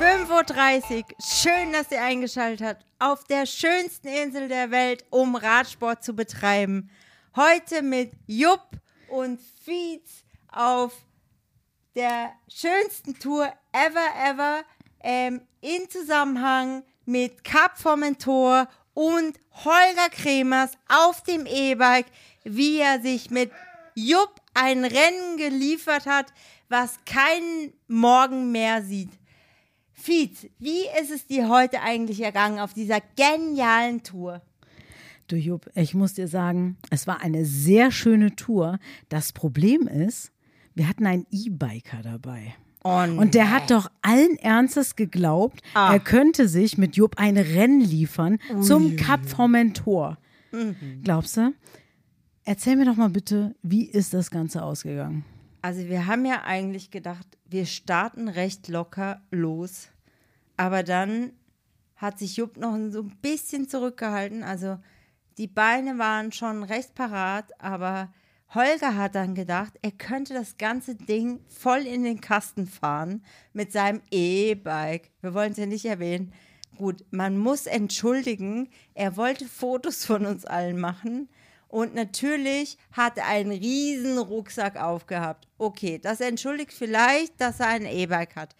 5.30 Uhr. Schön, dass ihr eingeschaltet habt. Auf der schönsten Insel der Welt, um Radsport zu betreiben. Heute mit Jupp und Fietz auf der schönsten Tour ever, ever. Ähm, in Zusammenhang mit Cap Formentor und Holger Kremers auf dem E-Bike, wie er sich mit Jupp ein Rennen geliefert hat, was keinen Morgen mehr sieht. Fietz, wie ist es dir heute eigentlich ergangen auf dieser genialen Tour? Du Jupp, ich muss dir sagen, es war eine sehr schöne Tour. Das Problem ist, wir hatten einen E-Biker dabei. Oh, Und der hat doch allen Ernstes geglaubt, Ah. er könnte sich mit Jupp ein Rennen liefern zum Cap Formentor. Mhm. Glaubst du? Erzähl mir doch mal bitte, wie ist das Ganze ausgegangen? Also wir haben ja eigentlich gedacht, wir starten recht locker los. Aber dann hat sich Jupp noch so ein bisschen zurückgehalten. Also die Beine waren schon recht parat, aber Holger hat dann gedacht, er könnte das ganze Ding voll in den Kasten fahren mit seinem E-Bike. Wir wollen es ja nicht erwähnen. Gut, man muss entschuldigen, er wollte Fotos von uns allen machen. Und natürlich hat er einen riesen Rucksack aufgehabt. Okay, das entschuldigt vielleicht, dass er ein E-Bike hat.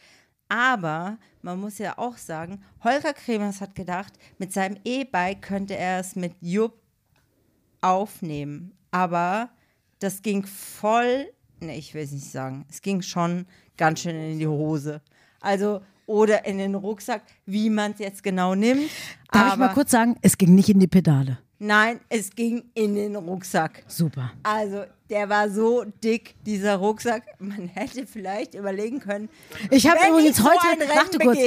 Aber man muss ja auch sagen, Holger Kremers hat gedacht, mit seinem E-Bike könnte er es mit Jupp aufnehmen. Aber das ging voll, ne, ich will es nicht sagen, es ging schon ganz schön in die Hose. Also, oder in den Rucksack, wie man es jetzt genau nimmt. Darf aber ich mal kurz sagen, es ging nicht in die Pedale. Nein, es ging in den Rucksack. Super. Also, der war so dick, dieser Rucksack. Man hätte vielleicht überlegen können. Ich habe übrigens ich so heute, warte kurz,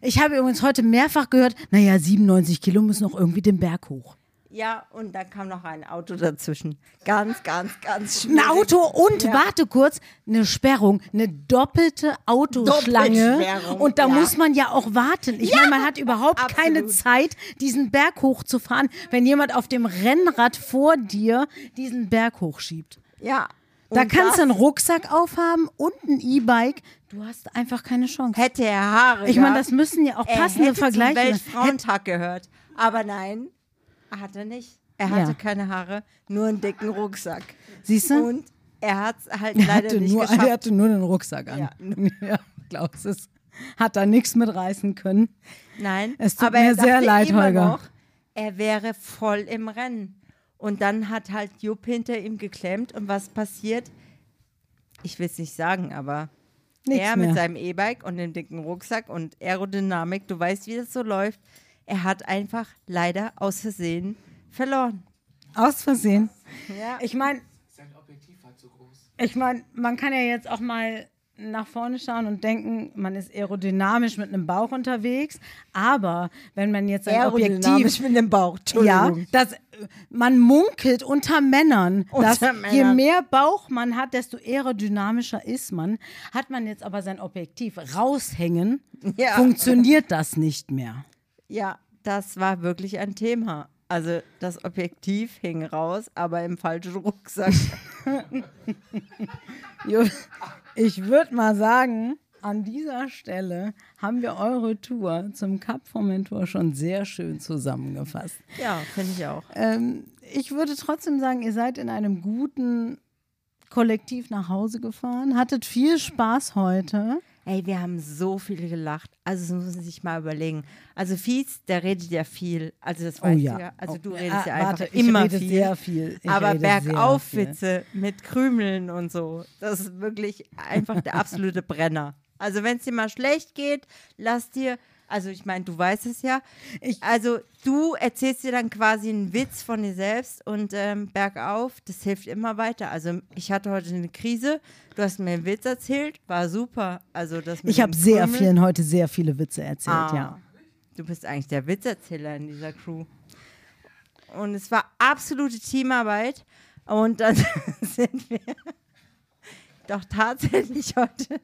ich habe übrigens heute mehrfach gehört, naja, 97 Kilo müssen noch irgendwie den Berg hoch. Ja, und dann kam noch ein Auto dazwischen. Ganz, ganz, ganz Ein schwierig. Auto und, Ja. warte kurz, eine Sperrung, eine doppelte Autoschlange. Doppelsperrung, Und da ja. muss man ja auch warten. Ich meine, man hat überhaupt keine absolut. Zeit, diesen Berg hochzufahren, wenn jemand auf dem Rennrad vor dir diesen Berg hochschiebt. Ja. Da kannst du einen Rucksack aufhaben und ein E-Bike. Du hast einfach keine Chance. Hätte er Haare. Ich meine, das müssen ja auch passende hätte Vergleiche Zum. Weltfrauentag gehört. Aber nein, hat er nicht. Er Ja. hatte keine Haare, nur einen dicken Rucksack. Siehst du? Und er hat es halt Er leider hatte, nicht nur, geschafft. er hatte nur den Rucksack an. Ja. Ja, Klaus, es hat da nichts mitreißen können. Nein, Es tut aber mir er sehr leid, Holger. Noch, er wäre voll im Rennen. Und dann hat halt Jupp hinter ihm geklemmt. Und was passiert? Ich will es nicht sagen, aber Nichts er mehr. mit seinem E-Bike und dem dicken Rucksack und Aerodynamik, du weißt, wie das so läuft. Er hat einfach leider aus Versehen verloren. Aus Versehen. Ja. Ich meine, Sein Objektiv war zu groß. ich meine, man kann ja jetzt auch mal nach vorne schauen und denken, man ist aerodynamisch mit einem Bauch unterwegs. Aber wenn man jetzt ein Aerodynamisch Objektiv mit dem Bauch. Ja, Entschuldigung. das, man munkelt unter Männern, Unter dass je Männern. mehr Bauch man hat, desto aerodynamischer ist man. Hat man jetzt aber sein Objektiv raushängen, Ja. funktioniert das nicht mehr. Ja, das war wirklich ein Thema. Also das Objektiv hing raus, aber im falschen Rucksack. Ich würde mal sagen, an dieser Stelle haben wir eure Tour zum Cup Formentor schon sehr schön zusammengefasst. ja, finde ich auch. Ähm, ich würde trotzdem sagen, ihr seid in einem guten Kollektiv nach Hause gefahren, hattet viel Spaß heute. Ey, wir haben so viel gelacht. Also, das muss man sich mal überlegen. Also, Fietz, der redet ja viel. Also, das weißt du ja. Also, du Oh, redest ja ah, einfach warte, immer viel. sehr viel. Ich Aber. Bergaufwitze mit Krümeln und so, das ist wirklich einfach der absolute Brenner. Also, wenn es dir mal schlecht geht, lass dir, also ich meine, du weißt es ja, also du erzählst dir dann quasi einen Witz von dir selbst und ähm, bergauf, das hilft immer weiter. Also ich hatte heute eine Krise, du hast mir einen Witz erzählt, war super. Also das Ich habe sehr Krümel- vielen heute sehr viele Witze erzählt, Ah, ja. Du bist eigentlich der Witzerzähler in dieser Crew. Und es war absolute Teamarbeit. Und dann sind wir doch tatsächlich heute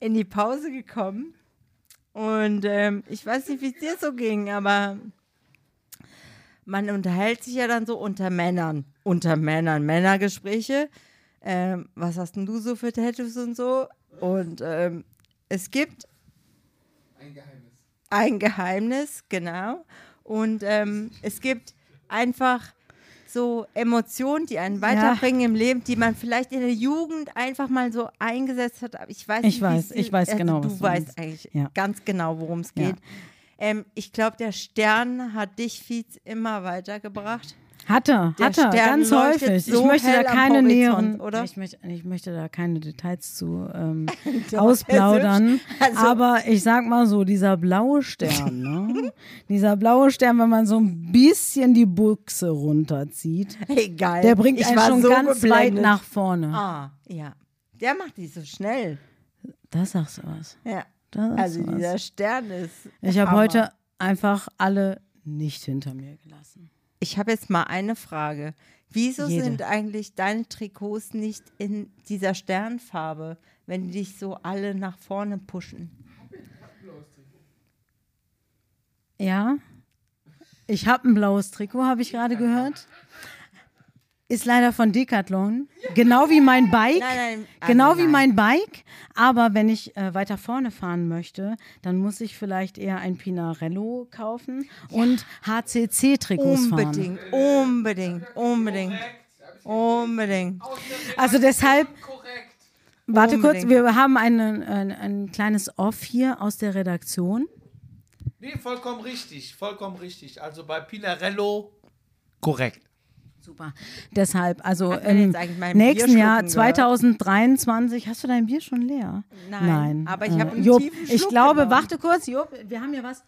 in die Pause gekommen. Und ähm, ich weiß nicht, wie es dir so ging, aber man unterhält sich ja dann so unter Männern. Unter Männern, Männergespräche. Ähm, was hast denn du so für Tattoos und so? Und ähm, es gibt Ein Geheimnis. ein Geheimnis, genau. Und ähm, es gibt einfach so Emotionen, die einen weiterbringen im Leben, die man vielleicht in der Jugend einfach mal so eingesetzt hat. Aber ich weiß Ich nicht, weiß, ich weiß also genau, Du du weißt meinst. eigentlich Ja. ganz genau, worum es Ja. geht. Ähm, ich glaube, der Stern hat dich, Fietz, immer weitergebracht. Hat er, Der hat er, Stern ganz häufig. so ich möchte da keine näheren, oder? Ich möchte, ich möchte da keine Details zu ähm, ausplaudern. also- aber ich sag mal so, dieser blaue Stern, ne? dieser blaue Stern, wenn man so ein bisschen die Buchse runterzieht, Egal. der bringt ich einen schon so ganz weit geblendet. nach vorne. Ah, ja. Der macht die so schnell. Da sagst du was. Ja. Also was. dieser Stern ist. Ich habe heute einfach alle nicht hinter mir gelassen. Ich habe jetzt mal eine Frage. Wieso Jede. sind eigentlich deine Trikots nicht in dieser Sternfarbe, wenn die dich so alle nach vorne pushen? Ja. Ich habe ein blaues Trikot, habe ich gerade gehört. Ist leider von Decathlon. Genau wie mein Bike. Nein, nein, also genau wie nein. mein Bike. Aber wenn ich äh, weiter vorne fahren möchte, dann muss ich vielleicht eher ein Pinarello kaufen und HCC-Trikots fahren. Unbedingt, unbedingt, unbedingt, unbedingt. Also deshalb, Korrekt. warte kurz, wir haben einen, ein, ein kleines Off hier aus der Redaktion. Nee, vollkommen richtig. Vollkommen richtig. Also bei Pinarello korrekt. Super. Deshalb, also im mein nächsten Jahr schlucken gehört? 2023, hast du dein Bier schon leer? Nein, aber ich habe einen Jupp, tiefen ich Schluck glaube, genommen. warte kurz, Jupp, wir haben hier was.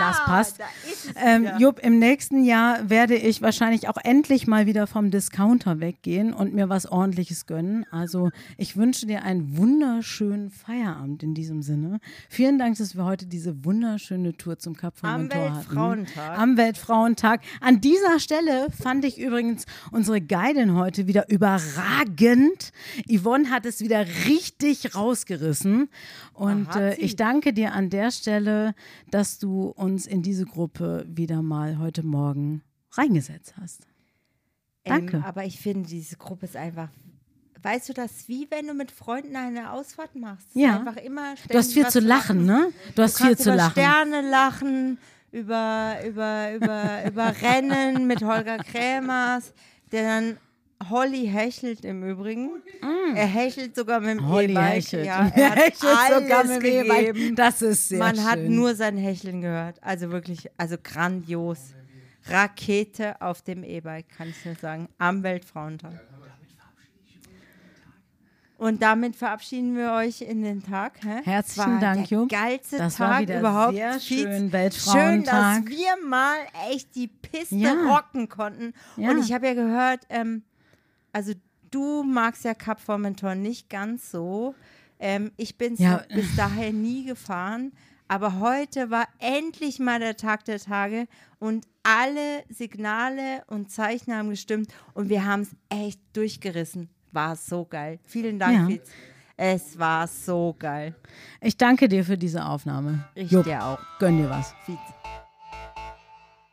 Das passt. Da Ähm. Jupp, im nächsten Jahr werde ich wahrscheinlich auch endlich mal wieder vom Discounter weggehen und mir was ordentliches gönnen. Also ich wünsche dir einen wunderschönen Feierabend in diesem Sinne. Vielen Dank, dass wir heute diese wunderschöne Tour zum Kap von Am Mentor hatten. Weltfrauentag. Am Weltfrauentag. An dieser Stelle fand ich übrigens unsere Guidin heute wieder überragend. Yvonne hat es wieder richtig rausgerissen. Und äh, ich danke dir an der Stelle, dass du uns in diese Gruppe wieder mal heute Morgen reingesetzt hast. Danke. Ähm, aber ich finde, diese Gruppe ist einfach. Weißt du das, wie wenn du mit Freunden eine Ausfahrt machst? Ja. Einfach immer Du hast viel zu lachen, ne? Du hast Du viel zu über lachen. Sterne lachen, über, über, über, über Rennen mit Holger Krämers, der dann Holly hechelt im Übrigen. Er hechelt sogar mit dem Mm. Holly E-Bike. hechelt. Ja, Er hat hechelt sogar alles mit dem gegeben. Das ist sehr Man hat schön. nur sein Hecheln gehört. Also wirklich, also grandios. Rakete auf dem E-Bike, kann ich nur sagen. Am Weltfrauentag. Und damit verabschieden wir euch in den Tag. Hä? Herzlichen Dank, Jupp. geilste Das Tag war wieder überhaupt. sehr schön, Schön, Weltfrauentag. dass wir mal echt die Piste Ja. rocken konnten. Ja. Und ich habe ja gehört, ähm, also du magst ja Cap Formentor nicht ganz so. Ähm, ich bin Ja. bis daher nie gefahren. Aber heute war endlich mal der Tag der Tage und alle Signale und Zeichen haben gestimmt und wir haben es echt durchgerissen. War so geil. Vielen Dank, Ja. Fitz. Es war so geil. Ich danke dir für diese Aufnahme. Ich Jupp, dir auch, gönn dir was. Fitz.